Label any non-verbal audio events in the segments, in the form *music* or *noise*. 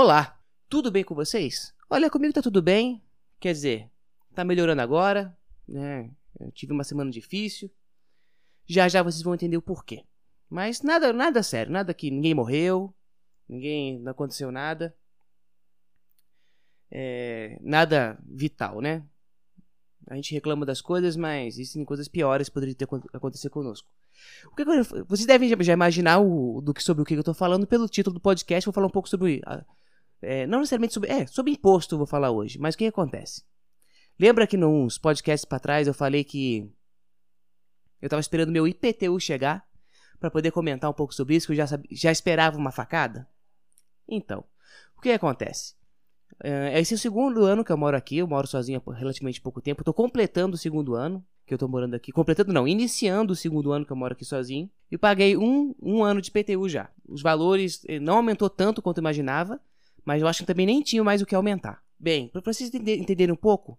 Olá, tudo bem com vocês? Olha, comigo tá tudo bem. Quer dizer, tá melhorando agora, né? Eu tive uma semana difícil. Já já vocês vão entender o porquê. Mas nada, nada sério, nada que ninguém morreu, ninguém não aconteceu nada. É, nada vital, né? A gente reclama das coisas, mas existem coisas piores que poderiam ter acontecer conosco. O que vocês devem já imaginar o, do que, sobre o que eu estou falando pelo título do podcast. Vou falar um pouco sobre. É, não necessariamente sobre. É, sobre imposto vou falar hoje. Mas o que acontece? Lembra que nos podcasts para trás eu falei que eu estava esperando meu IPTU chegar para poder comentar um pouco sobre isso, que eu já, já esperava uma facada? Então, o que acontece? É, esse é o segundo ano que eu moro aqui, eu moro sozinho há relativamente pouco tempo, estou completando o segundo ano que eu estou morando aqui, completando não, iniciando o segundo ano que eu moro aqui sozinho, e paguei um, um ano de PTU já. Os valores eh, não aumentou tanto quanto eu imaginava, mas eu acho que também nem tinha mais o que aumentar. Bem, para vocês entenderem um pouco,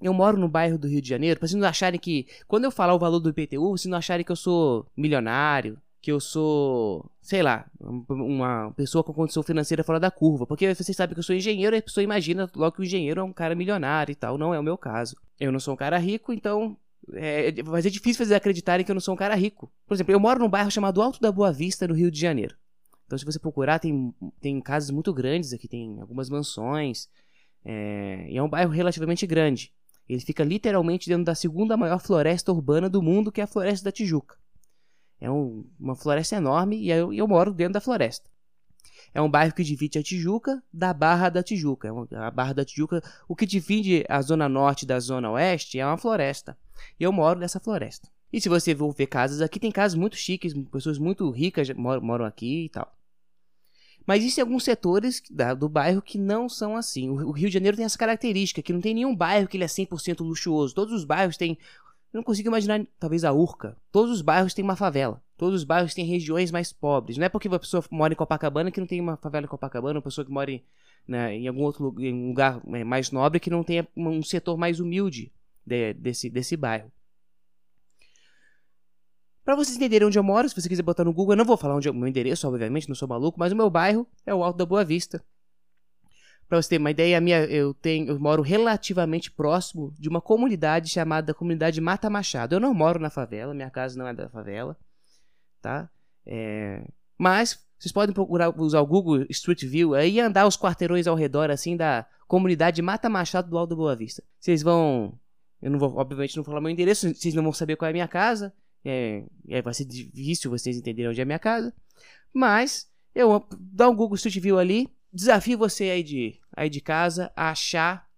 eu moro no bairro do Rio de Janeiro, para vocês não acharem que, quando eu falar o valor do IPTU, vocês não acharem que eu sou milionário, que eu sou, sei lá, uma pessoa com condição financeira fora da curva. Porque vocês sabem que eu sou engenheiro a pessoa imagina logo que o engenheiro é um cara milionário e tal. Não é o meu caso. Eu não sou um cara rico, então. É, mas é difícil fazer acreditarem que eu não sou um cara rico. Por exemplo, eu moro num bairro chamado Alto da Boa Vista, no Rio de Janeiro. Então, se você procurar, tem, tem casas muito grandes aqui, tem algumas mansões. É, e é um bairro relativamente grande. Ele fica literalmente dentro da segunda maior floresta urbana do mundo, que é a Floresta da Tijuca. É um, uma floresta enorme e eu, eu, moro dentro da floresta. É um bairro que divide a Tijuca da Barra da Tijuca. É a Barra da Tijuca, o que divide a zona norte da zona oeste é uma floresta. E eu moro nessa floresta. E se você for ver casas aqui, tem casas muito chiques, pessoas muito ricas moram, moram aqui e tal. Mas existem alguns setores da, do bairro que não são assim. O, o, Rio de Janeiro tem essa característica, que não tem nenhum bairro que ele é 100% luxuoso. Todos os bairros têm... Eu não consigo imaginar, talvez, a Urca. Todos os bairros têm uma favela. Todos os bairros têm regiões mais pobres. Não é porque uma pessoa mora em Copacabana que não tem uma favela em Copacabana, uma pessoa que mora em, né, em algum outro lugar, em um lugar é, mais nobre que não tenha um setor mais humilde de, desse, desse bairro. Para vocês entenderem onde eu moro, se você quiser botar no Google, eu não vou falar onde é o meu endereço, obviamente, não sou maluco, mas o meu bairro é o Alto da Boa Vista. Para você ter uma ideia, minha, eu, tenho, eu moro relativamente próximo de uma comunidade chamada Comunidade Mata Machado. Eu não moro na favela, minha casa não é da favela, tá? É, mas vocês podem procurar usar o Google Street View aí e andar os quarteirões ao redor assim da comunidade Mata Machado do Alto da Boa Vista. Vocês vão, eu não vou, obviamente, não vou falar meu endereço, vocês não vão saber qual é a minha casa. É, é, vai ser difícil vocês entenderem onde é a minha casa. Mas eu dá um Google Street View ali. Desafio você aí de, aí de casa a achar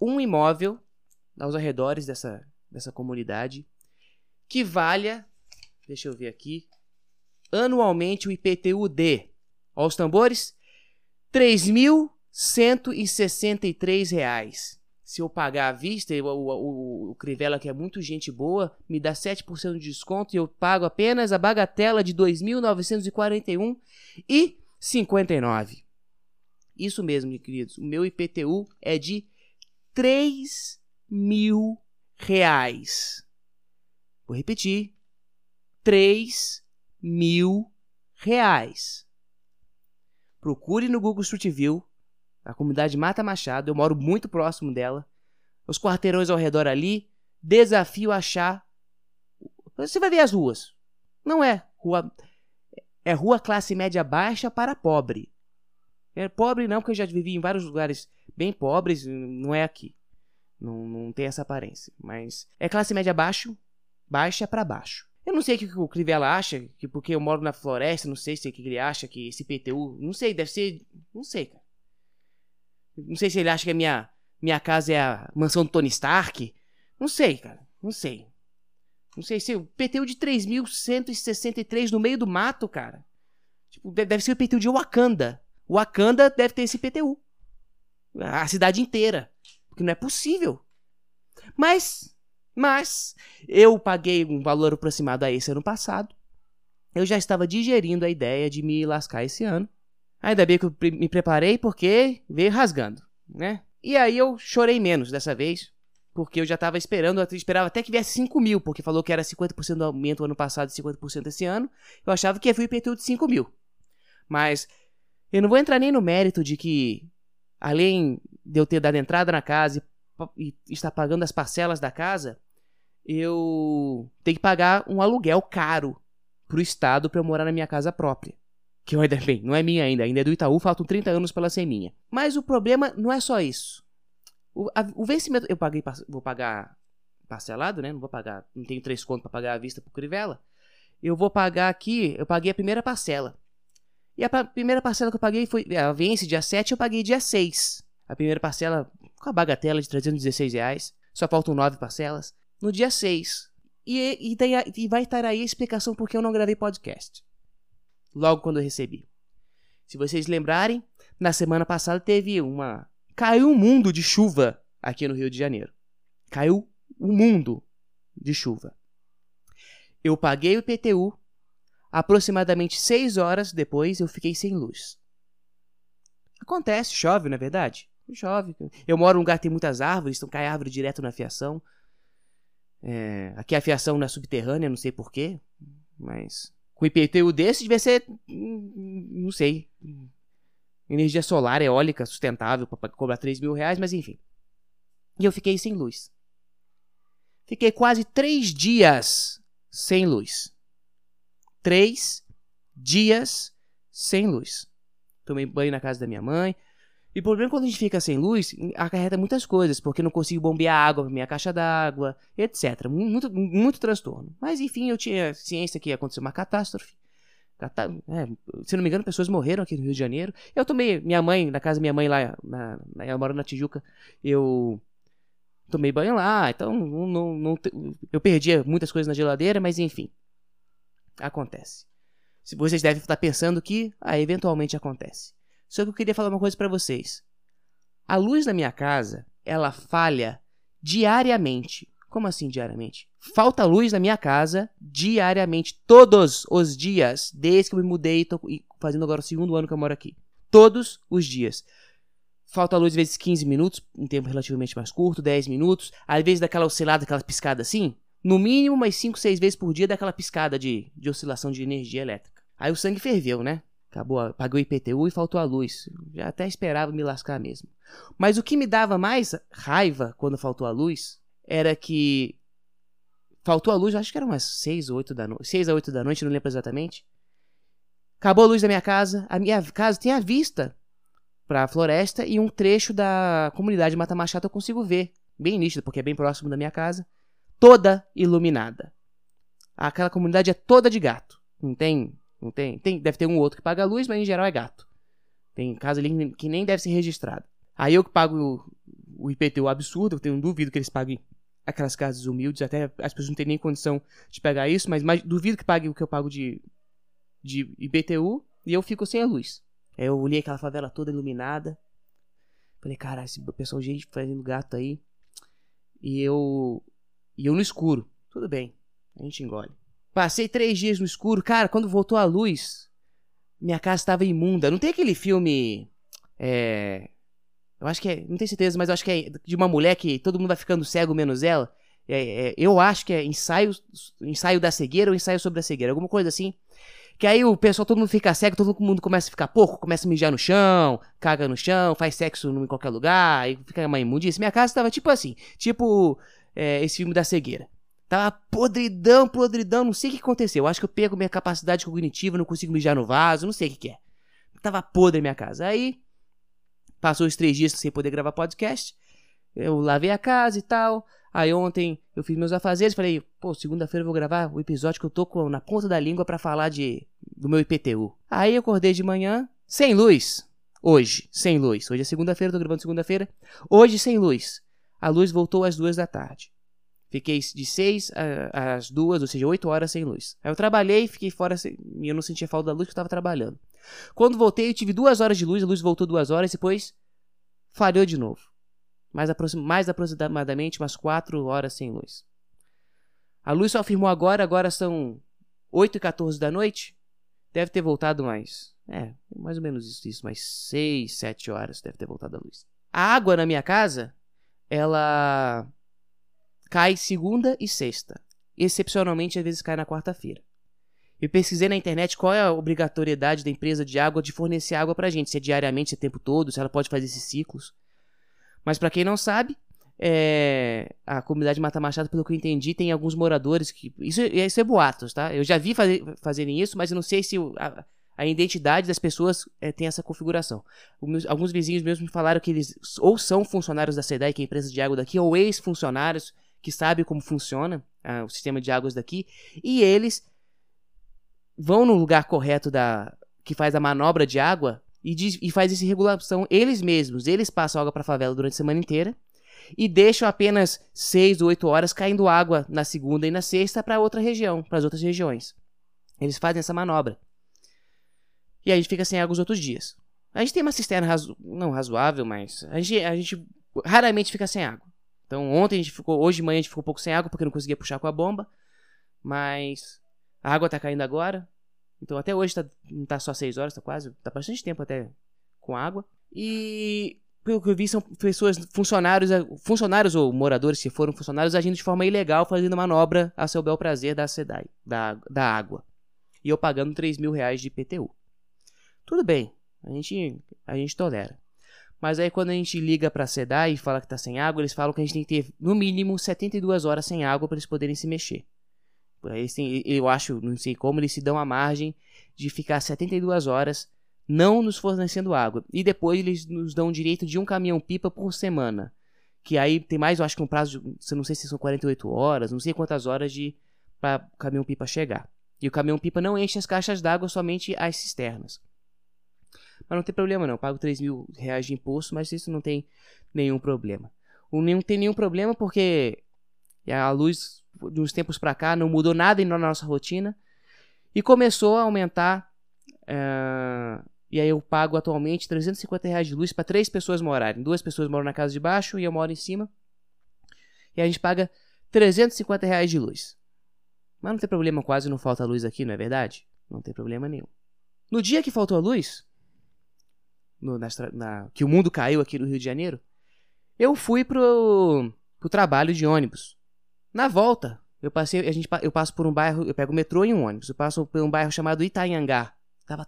um imóvel aos arredores dessa, dessa comunidade que valha, deixa eu ver aqui, anualmente o IPTU de, aos tambores, R$ 3.163 se eu pagar à vista, o, o, o, Crivella, que é muito gente boa, me dá 7% de desconto e eu pago apenas a bagatela de R$ 2.941,59. Isso mesmo, meus queridos. O meu IPTU é de 3 mil reais. Vou repetir. 3 mil reais. Procure no Google Street View a comunidade Mata Machado, eu moro muito próximo dela. Os quarteirões ao redor ali, desafio achar. Você vai ver as ruas. Não é rua. É rua classe média baixa para pobre. É pobre não, porque eu já vivi em vários lugares bem pobres, não é aqui. Não, não tem essa aparência. Mas é classe média baixo, baixa para baixo. Eu não sei o que o Crivella acha, que porque eu moro na floresta, não sei se é que ele acha que esse PTU. Não sei, deve ser. Não sei, cara. Não sei se ele acha que a minha, minha casa é a mansão do Tony Stark. Não sei, cara. Não sei. Não sei se PTU de 3.163 no meio do mato, cara. Tipo, deve ser o PTU de Wakanda. Wakanda deve ter esse PTU. A cidade inteira. Porque não é possível. Mas, mas, eu paguei um valor aproximado a esse ano passado. Eu já estava digerindo a ideia de me lascar esse ano. Ainda bem que eu me preparei porque veio rasgando, né? E aí eu chorei menos dessa vez, porque eu já estava esperando, eu esperava até que viesse 5 mil, porque falou que era 50% do aumento ano passado e 50% esse ano. Eu achava que ia vir o IPTU de 5 mil. Mas Eu não vou entrar nem no mérito de que, além de eu ter dado entrada na casa e, e estar pagando as parcelas da casa, eu tenho que pagar um aluguel caro pro Estado para eu morar na minha casa própria. Que ainda bem, não é minha ainda, ainda é do Itaú, faltam 30 anos para ela ser minha. Mas o problema não é só isso. O, a, o vencimento, eu paguei, vou pagar parcelado, né? Não vou pagar, não tenho três contos para pagar à vista pro Crivella. Eu vou pagar aqui, eu paguei a primeira parcela. E a primeira parcela que eu paguei foi, ela vence dia 7, eu paguei dia 6. A primeira parcela com a bagatela de 316 reais. Só faltam nove parcelas. No dia 6. E, e, tem, e vai estar aí a explicação porque eu não gravei podcast. Logo quando eu recebi. Se vocês lembrarem, na semana passada teve uma. Caiu um mundo de chuva aqui no Rio de Janeiro. Caiu um mundo de chuva. Eu paguei o IPTU. Aproximadamente seis horas depois eu fiquei sem luz. Acontece, chove, não é verdade? Chove. Eu moro num lugar que tem muitas árvores, então cai árvore direto na fiação. É, aqui a fiação não é subterrânea, não sei porquê, mas com IPTU desse devia ser, hum, não sei, energia solar, eólica, sustentável para cobrar 3 mil reais, mas enfim. E eu fiquei sem luz. Fiquei quase três dias sem luz. Três dias sem luz. Tomei banho na casa da minha mãe, e o problema é quando a gente fica sem luz, acarreta muitas coisas, porque não consigo bombear água minha caixa d'água, etc. Muito, muito transtorno. Mas enfim, eu tinha ciência que ia acontecer uma catástrofe. Catá é, se não me engano, pessoas morreram aqui no Rio de Janeiro. Eu tomei, minha mãe, na casa da minha mãe lá, na, na, na Tijuca, eu tomei banho lá, então não, não, não, eu perdia muitas coisas na geladeira, mas enfim, acontece. Vocês devem estar pensando que, ah, eventualmente acontece. Só que eu queria falar uma coisa para vocês. A luz da minha casa, ela falha diariamente. Como assim diariamente? Falta luz na minha casa diariamente, todos os dias, desde que eu me mudei e tô fazendo agora o segundo ano que eu moro aqui. Todos os dias. Falta luz às vezes 15 minutos, um tempo relativamente mais curto, 10 minutos. Às vezes daquela oscilada, aquela piscada assim. No mínimo, umas 5, 6 vezes por dia daquela piscada de, de oscilação de energia elétrica. Aí o sangue ferveu, né? Acabou, pagou IPTU e faltou a luz. Já até esperava me lascar mesmo. Mas o que me dava mais raiva quando faltou a luz era que faltou a luz, acho que era umas 6 ou 8 da noite, 6 a 8 da noite, não lembro exatamente. Acabou a luz da minha casa, a minha casa tem a vista para a floresta e um trecho da comunidade Mata Machado eu consigo ver, bem nítido, porque é bem próximo da minha casa, toda iluminada. Aquela comunidade é toda de gato, não tem não tem, tem, deve ter um outro que paga a luz, mas em geral é gato. Tem casa ali que nem deve ser registrado. Aí eu que pago o, IPTU absurdo, eu tenho duvido que eles paguem aquelas casas humildes, até as pessoas não têm nem condição de pegar isso, mas, mas duvido que pague o que eu pago de, de IPTU e eu fico sem a luz. Aí eu olhei aquela favela toda iluminada. Falei, cara, esse pessoal, gente fazendo gato aí. E eu. E eu no escuro. Tudo bem, a gente engole. Passei três dias no escuro. Cara, quando voltou a luz, minha casa estava imunda. Não tem aquele filme. É. Eu acho que é. Não tenho certeza, mas eu acho que é de uma mulher que todo mundo vai ficando cego menos ela. É, é, eu acho que é ensaio, ensaio da cegueira ou ensaio sobre a cegueira, alguma coisa assim. Que aí o pessoal, todo mundo fica cego, todo mundo começa a ficar porco, começa a mijar no chão, caga no chão, faz sexo em qualquer lugar, aí fica uma imundice. Minha casa estava tipo assim, tipo é, esse filme da cegueira. Tava podridão, podridão, não sei o que aconteceu. Acho que eu perco minha capacidade cognitiva, não consigo mijar no vaso, não sei o que, que é. Tava podre minha casa. Aí, passou os três dias sem poder gravar podcast. Eu lavei a casa e tal. Aí ontem eu fiz meus afazeres, falei, pô, segunda-feira eu vou gravar o episódio que eu tô com, na ponta da língua para falar de do meu IPTU. Aí eu acordei de manhã, sem luz. Hoje, sem luz. Hoje é segunda-feira, tô gravando segunda-feira. Hoje sem luz. A luz voltou às duas da tarde. Fiquei de 6 às 2, ou seja, 8 horas sem luz. Aí eu trabalhei, fiquei fora e eu não sentia falta da luz porque eu estava trabalhando. Quando voltei, eu tive 2 horas de luz, a luz voltou 2 horas, depois falhou de novo. Mais, aproxim, mais aproximadamente umas 4 horas sem luz. A luz só afirmou agora, agora são 8 e 14 da noite. Deve ter voltado mais. É, mais ou menos isso, isso mais 6, 7 horas deve ter voltado a luz. A água na minha casa, ela cai segunda e sexta. Excepcionalmente, às vezes cai na quarta-feira. Eu pesquisei na internet qual é a obrigatoriedade da empresa de água de fornecer água pra gente, se é diariamente, se é o tempo todo, se ela pode fazer esses ciclos. Mas para quem não sabe, é, a comunidade Mata Machado, pelo que eu entendi, tem alguns moradores que. Isso, isso é boatos, tá? Eu já vi fazer, fazerem isso, mas eu não sei se a, a identidade das pessoas é, tem essa configuração. alguns vizinhos mesmo me falaram que eles ou são funcionários da SEDAI, que é a empresa de água daqui, ou ex-funcionários que sabem como funciona ah, o sistema de águas daqui, e eles vão no lugar correto da que faz a manobra de água e, diz, e faz essa regulação eles mesmos. Eles passam água para a favela durante a semana inteira e deixam apenas 6 ou 8 horas caindo água na segunda e na sexta para outra região, para as outras regiões. Eles fazem essa manobra. E a gente fica sem água os outros dias. A gente tem uma cisterna razo... não razoável, mas a gente, a gente raramente fica sem água. Então ontem a gente ficou, hoje de manhã a gente ficou um pouco sem água porque não conseguia puxar com a bomba, mas a água tá caindo agora. Então até hoje tá, não tá só 6 horas, tá quase, tá bastante tempo até com água. E pelo que eu vi, são pessoas, funcionários, funcionários ou moradores que foram funcionários agindo de forma ilegal, fazendo manobra a seu bel prazer da SEDAI, da, da água. E eu pagando 3 mil reais de IPTU. Tudo bem, a gente, a gente tolera. Mas aí quando a gente liga pra SEDAI e fala que tá sem água, eles falam que a gente tem que ter no mínimo 72 horas sem água para eles poderem se mexer. Eles têm, eu acho, não sei como, eles se dão a margem de ficar 72 horas não nos fornecendo água. E depois eles nos dão o direito de um caminhão-pipa por semana. Que aí tem mais, eu acho que um prazo, de, não sei se são 48 horas, não sei quantas horas de para o caminhão-pipa chegar. E o caminhão-pipa não enche as caixas d'água, somente as cisternas. Mas não tem problema não, eu pago 3 mil reais de imposto, mas isso não tem nenhum problema. Não tem nenhum problema porque a luz de uns tempos para cá não mudou nada na nossa rotina e começou a aumentar uh, e aí eu pago atualmente 350 reais de luz para três pessoas morarem. Duas pessoas moram na casa de baixo e eu moro em cima. E a gente paga 350 reais de luz. Mas não tem problema, quase não falta luz aqui, não é verdade? Não tem problema nenhum. No dia que faltou a luz, no, na, na, que o mundo caiu aqui no Rio de Janeiro, eu fui pro, pro trabalho de ônibus. Na volta, eu passei, a gente, eu passo por um bairro, eu pego o metrô e um ônibus. Eu passo por um bairro chamado Itanhangá. Tava,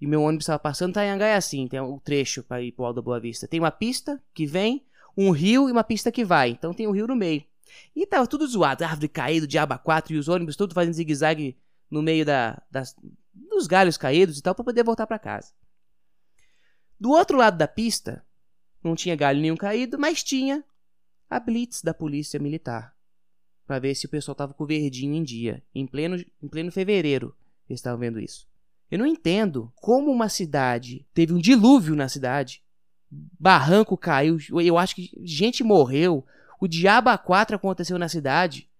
e meu ônibus estava passando, Itanhangá é assim, tem o um trecho para ir pro Alto da Boa Vista. Tem uma pista que vem, um rio e uma pista que vai. Então tem um rio no meio. E tava tudo zoado, árvore caída, diaba 4 e os ônibus tudo fazendo zigue-zague no meio da, das, dos galhos caídos e tal para poder voltar para casa. Do outro lado da pista, não tinha galho nenhum caído, mas tinha a blitz da polícia militar. para ver se o pessoal tava com o verdinho em dia. Em pleno, em pleno fevereiro, eles estavam vendo isso. Eu não entendo como uma cidade teve um dilúvio na cidade, barranco caiu, eu acho que gente morreu, o diabo 4 aconteceu na cidade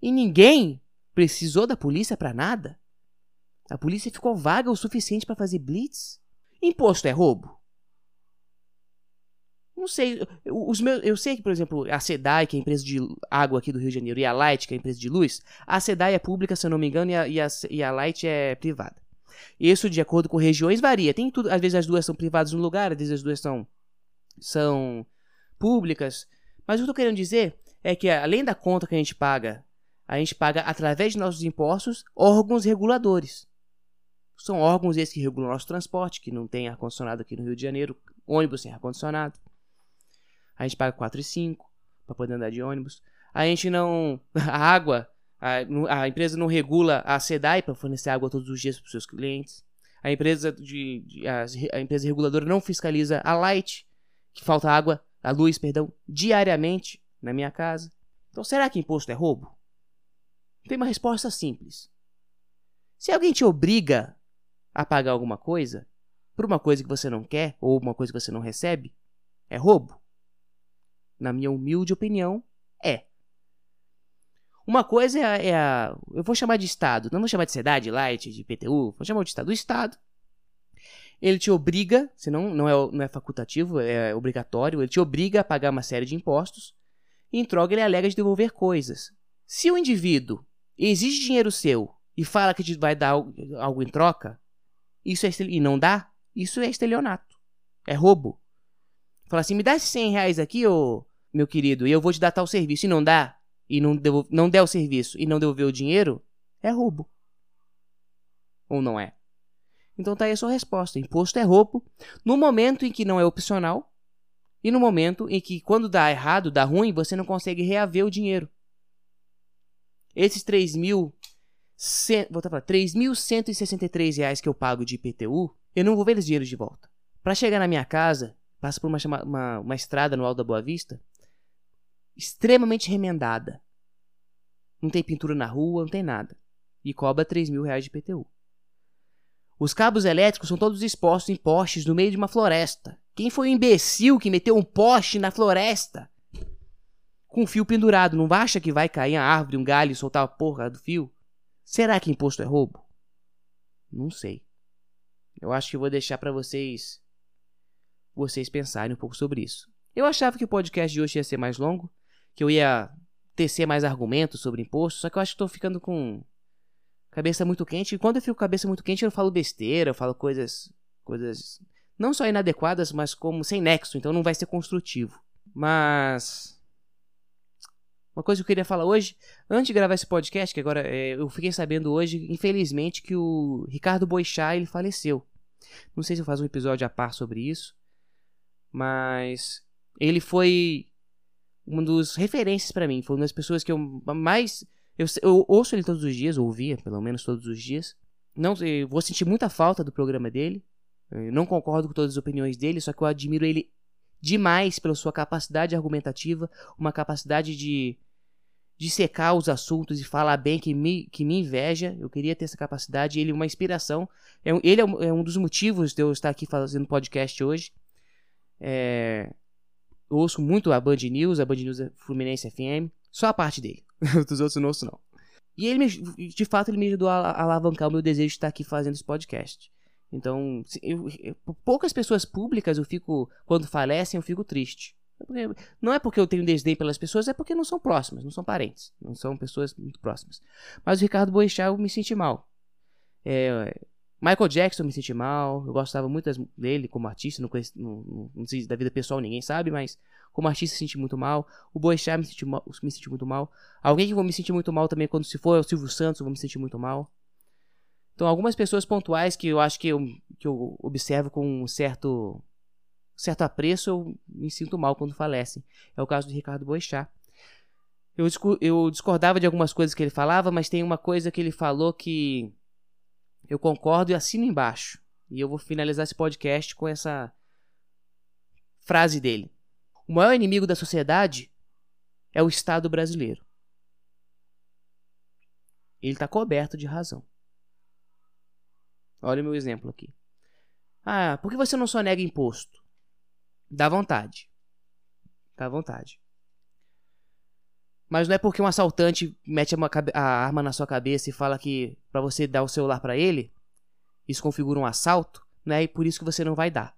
e ninguém precisou da polícia para nada. A polícia ficou vaga o suficiente para fazer blitz? Imposto é roubo? Não sei. Os meus, eu sei que, por exemplo, a SEDAI, que é a empresa de água aqui do Rio de Janeiro, e a Light, que é a empresa de luz, a SEDAI é pública, se eu não me engano, e a, e a, e a Light é privada. Isso, de acordo com regiões, varia. Tem tudo, às vezes as duas são privadas no lugar, às vezes as duas são, são públicas. Mas o que eu tô querendo dizer é que, além da conta que a gente paga, a gente paga, através de nossos impostos, órgãos reguladores. São órgãos esses que regulam nosso transporte, que não tem ar-condicionado aqui no Rio de Janeiro, ônibus sem ar-condicionado. A gente paga 4,5 para poder andar de ônibus. A gente não. *laughs* A água a, a empresa não regula a SEDAI para fornecer água todos os dias para os seus clientes. A empresa, de, de a, a, empresa reguladora não fiscaliza a Light, que falta água, a luz, perdão, diariamente na minha casa. Então será que imposto é roubo? Tem uma resposta simples. Se alguém te obriga a pagar alguma coisa, por uma coisa que você não quer ou uma coisa que você não recebe, é roubo? Na minha humilde opinião, é. Uma coisa é a, é a, Eu vou chamar de Estado. Não vou chamar de cidade, light, de PTU. Vou chamar de Estado. O Estado. Ele te obriga, senão não é, não é facultativo, é obrigatório. Ele te obriga a pagar uma série de impostos. E em troca ele alega de devolver coisas. Se o indivíduo exige dinheiro seu e fala que te vai dar algo em troca, isso é e não dá, isso é estelionato. É roubo. Fala assim, me dá 100 reais aqui, ô meu querido, e eu vou te dar tal serviço. E não dá, e não, não der o serviço e não devolver o dinheiro, é roubo. Ou não é? Então tá aí a sua resposta. Imposto é roubo no momento em que não é opcional e no momento em que, quando dá errado, dá ruim, você não consegue reaver o dinheiro. Esses 3 mil. Vou falar, 3.163 reais que eu pago de IPTU, eu não vou ver eles dinheiro de volta. Para chegar na minha casa, passa por uma, uma, uma estrada no Alto da Boa Vista, extremamente remendada. Não tem pintura na rua, não tem nada. E cobra 3 mil reais de IPTU. Os cabos elétricos são todos expostos em postes no meio de uma floresta. Quem foi o imbecil que meteu um poste na floresta? Com fio pendurado, não acha que vai cair a árvore, um galho e soltar a porra do fio? Será que imposto é roubo? Não sei. Eu acho que vou deixar para vocês vocês pensarem um pouco sobre isso. Eu achava que o podcast de hoje ia ser mais longo, que eu ia tecer mais argumentos sobre imposto, só que eu acho que tô ficando com cabeça muito quente. E quando eu fico com cabeça muito quente, eu falo besteira, eu falo coisas. coisas não só inadequadas, mas como sem nexo, então não vai ser construtivo. Mas. Uma coisa que eu queria falar hoje, antes de gravar esse podcast, que agora é, eu fiquei sabendo hoje, infelizmente, que o Ricardo Boixá ele faleceu. Não sei se eu faço um episódio a par sobre isso, mas ele foi uma das referências para mim, foi uma das pessoas que eu mais eu, eu, ouço ele todos os dias, ouvia pelo menos todos os dias. Não, vou sentir muita falta do programa dele. Eu não concordo com todas as opiniões dele, só que eu admiro ele demais pela sua capacidade argumentativa, uma capacidade de, de secar os assuntos e falar bem que me, que me inveja. Eu queria ter essa capacidade. Ele é uma inspiração. É, ele é um, é um dos motivos de eu estar aqui fazendo podcast hoje. É, eu ouço muito a Band News, a Band News é Fluminense FM. Só a parte dele. *laughs* Dos outros não ouço, não. E ele, me, de fato, ele me ajudou a alavancar o meu desejo de estar aqui fazendo esse podcast. Então, eu, eu, poucas pessoas públicas eu fico, quando falecem, eu fico triste. É não é porque eu tenho desdém pelas pessoas, é porque não são próximas, não são parentes, não são pessoas muito próximas. Mas o Ricardo Boechat eu me senti mal. É, Michael Jackson me senti mal, eu gostava muito dele como artista, não, conheci, não, não, não sei da vida pessoal ninguém sabe, mas como artista, senti muito mal. O Boechat me me senti muito mal. Alguém que vou me sentir muito mal também quando se for é o Silvio Santos, eu vou me sentir muito mal. Então, algumas pessoas pontuais que eu acho que eu, que eu observo com um certo, certo apreço, eu me sinto mal quando falecem. É o caso de Ricardo Boechat. Eu, eu discordava de algumas coisas que ele falava, mas tem uma coisa que ele falou que eu concordo e assino embaixo. E eu vou finalizar esse podcast com essa frase dele. O maior inimigo da sociedade é o Estado brasileiro. Ele está coberto de razão. Olha o meu exemplo aqui. Ah, por que você não só nega imposto? Dá vontade. Dá vontade. Mas não é porque um assaltante mete a arma na sua cabeça e fala que para você dar o celular para ele, isso configura um assalto, né? E por isso que você não vai dar.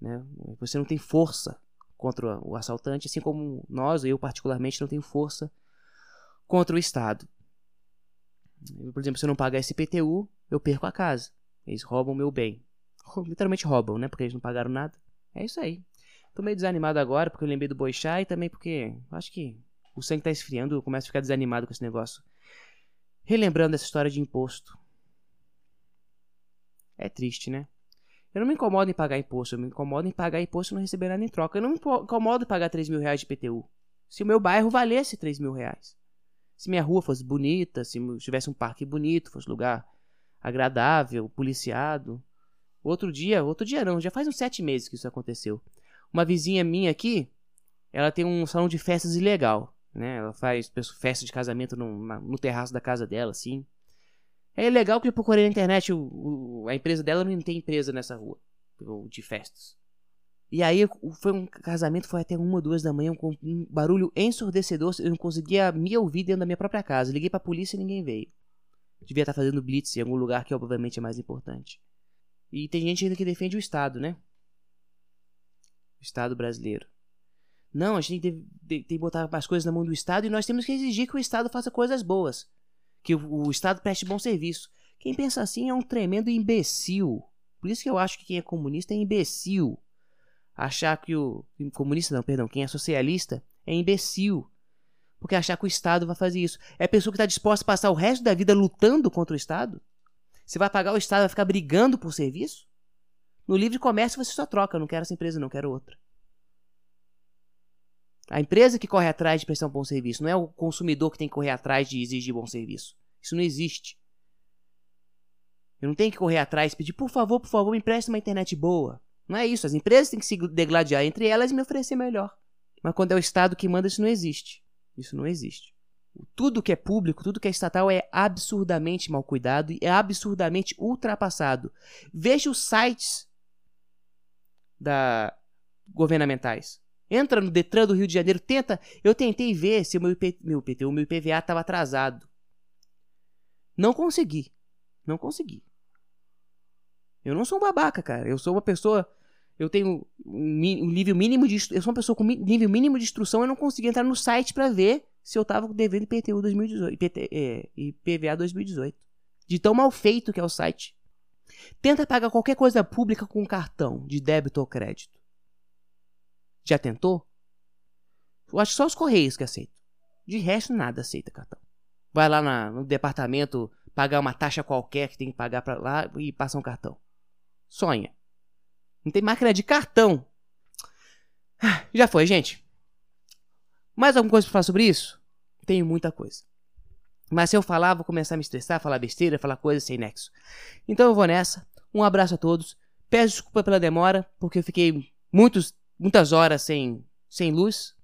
Né? Você não tem força contra o assaltante, assim como nós, eu particularmente, não tenho força contra o Estado. Por exemplo, se eu não pagar esse IPTU, eu perco a casa. Eles roubam meu bem. Literalmente roubam, né? Porque eles não pagaram nada. É isso aí. Tô meio desanimado agora porque eu lembrei do Boixá e também porque acho que o sangue tá esfriando, eu começo a ficar desanimado com esse negócio. Relembrando essa história de imposto. É triste, né? Eu não me incomodo em pagar imposto, eu me incomodo em pagar imposto e não receber nada em troca. Eu não me incomodo em pagar 3 mil reais de PTU. Se o meu bairro valesse 3 mil reais. Se minha rua fosse bonita, se tivesse um parque bonito, fosse lugar agradável, policiado. Outro dia, outro dia não, já faz uns sete meses que isso aconteceu. Uma vizinha minha aqui, ela tem um salão de festas ilegal, né? Ela faz festa de casamento no, no terraço da casa dela, assim. É legal que eu procurei na internet, o, o, a empresa dela não tem empresa nessa rua, de festas. E aí foi um casamento, foi até uma, duas da manhã, com um barulho ensurdecedor, eu não conseguia me ouvir dentro da minha própria casa. Liguei pra polícia e ninguém veio. Devia estar fazendo blitz em algum lugar que obviamente é mais importante. E tem gente ainda que defende o Estado, né? O Estado brasileiro. Não, a gente tem, tem, tem que botar as coisas na mão do Estado e nós temos que exigir que o Estado faça coisas boas que o, o Estado preste bom serviço. Quem pensa assim é um tremendo imbecil. Por isso que eu acho que quem é comunista é imbecil. Achar que o. Comunista não, perdão, quem é socialista é imbecil. Porque achar que o Estado vai fazer isso. É a pessoa que está disposta a passar o resto da vida lutando contra o Estado? Você vai pagar o Estado, vai ficar brigando por serviço? No livre comércio você só troca, não quero essa empresa, não quero outra. A empresa que corre atrás de prestar um bom serviço, não é o consumidor que tem que correr atrás de exigir bom serviço. Isso não existe. Eu não tenho que correr atrás e pedir, por favor, por favor, me empreste uma internet boa. Não é isso. As empresas têm que se degladiar entre elas e me oferecer melhor. Mas quando é o Estado que manda, isso não existe. Isso não existe. Tudo que é público, tudo que é estatal é absurdamente mal cuidado e é absurdamente ultrapassado. Veja os sites da governamentais. Entra no Detran do Rio de Janeiro, tenta. Eu tentei ver se o meu, IP, meu meu IPVA estava atrasado. Não consegui. Não consegui. Eu não sou um babaca, cara. Eu sou uma pessoa. Eu tenho um, nível mínimo de. Eu sou uma pessoa com nível mínimo de instrução. Eu não consegui entrar no site para ver se eu tava devendo IPTU 2018. IPT, é, IPVA 2018. De tão mal feito que é o site. Tenta pagar qualquer coisa pública com cartão de débito ou crédito. Já tentou? Eu acho só os Correios que aceitam. De resto, nada aceita cartão. Vai lá na, no departamento pagar uma taxa qualquer que tem que pagar para lá e passa um cartão. Sonha. Não tem máquina de cartão. Já foi, gente. Mais alguma coisa para falar sobre isso? Tenho muita coisa. Mas se eu falar, vou começar a me estressar, falar besteira, falar coisas sem nexo. Então eu vou nessa. Um abraço a todos. Peço desculpa pela demora, porque eu fiquei muitos, muitas horas sem, sem luz.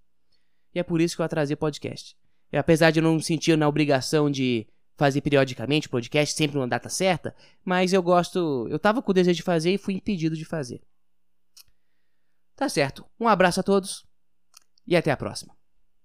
E é por isso que eu atrasei o podcast. E apesar de eu não me sentir na obrigação de fazer periodicamente podcast, sempre numa data certa, mas eu gosto. Eu tava com o desejo de fazer e fui impedido de fazer. Tá certo. Um abraço a todos e até a próxima.